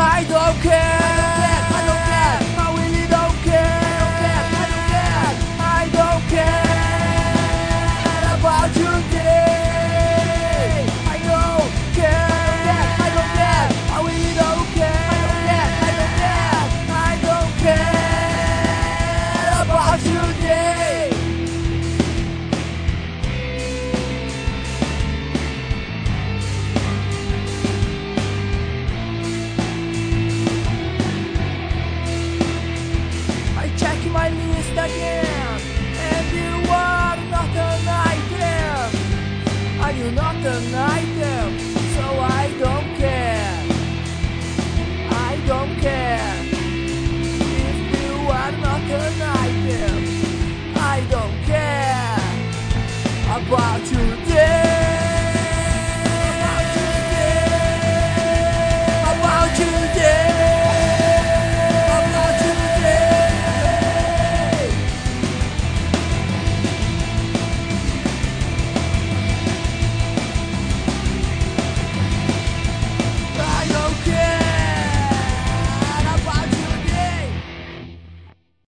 Ai again. And you are not an item. Are you not an item? So I don't care. I don't care. If you are not an item, I don't care about you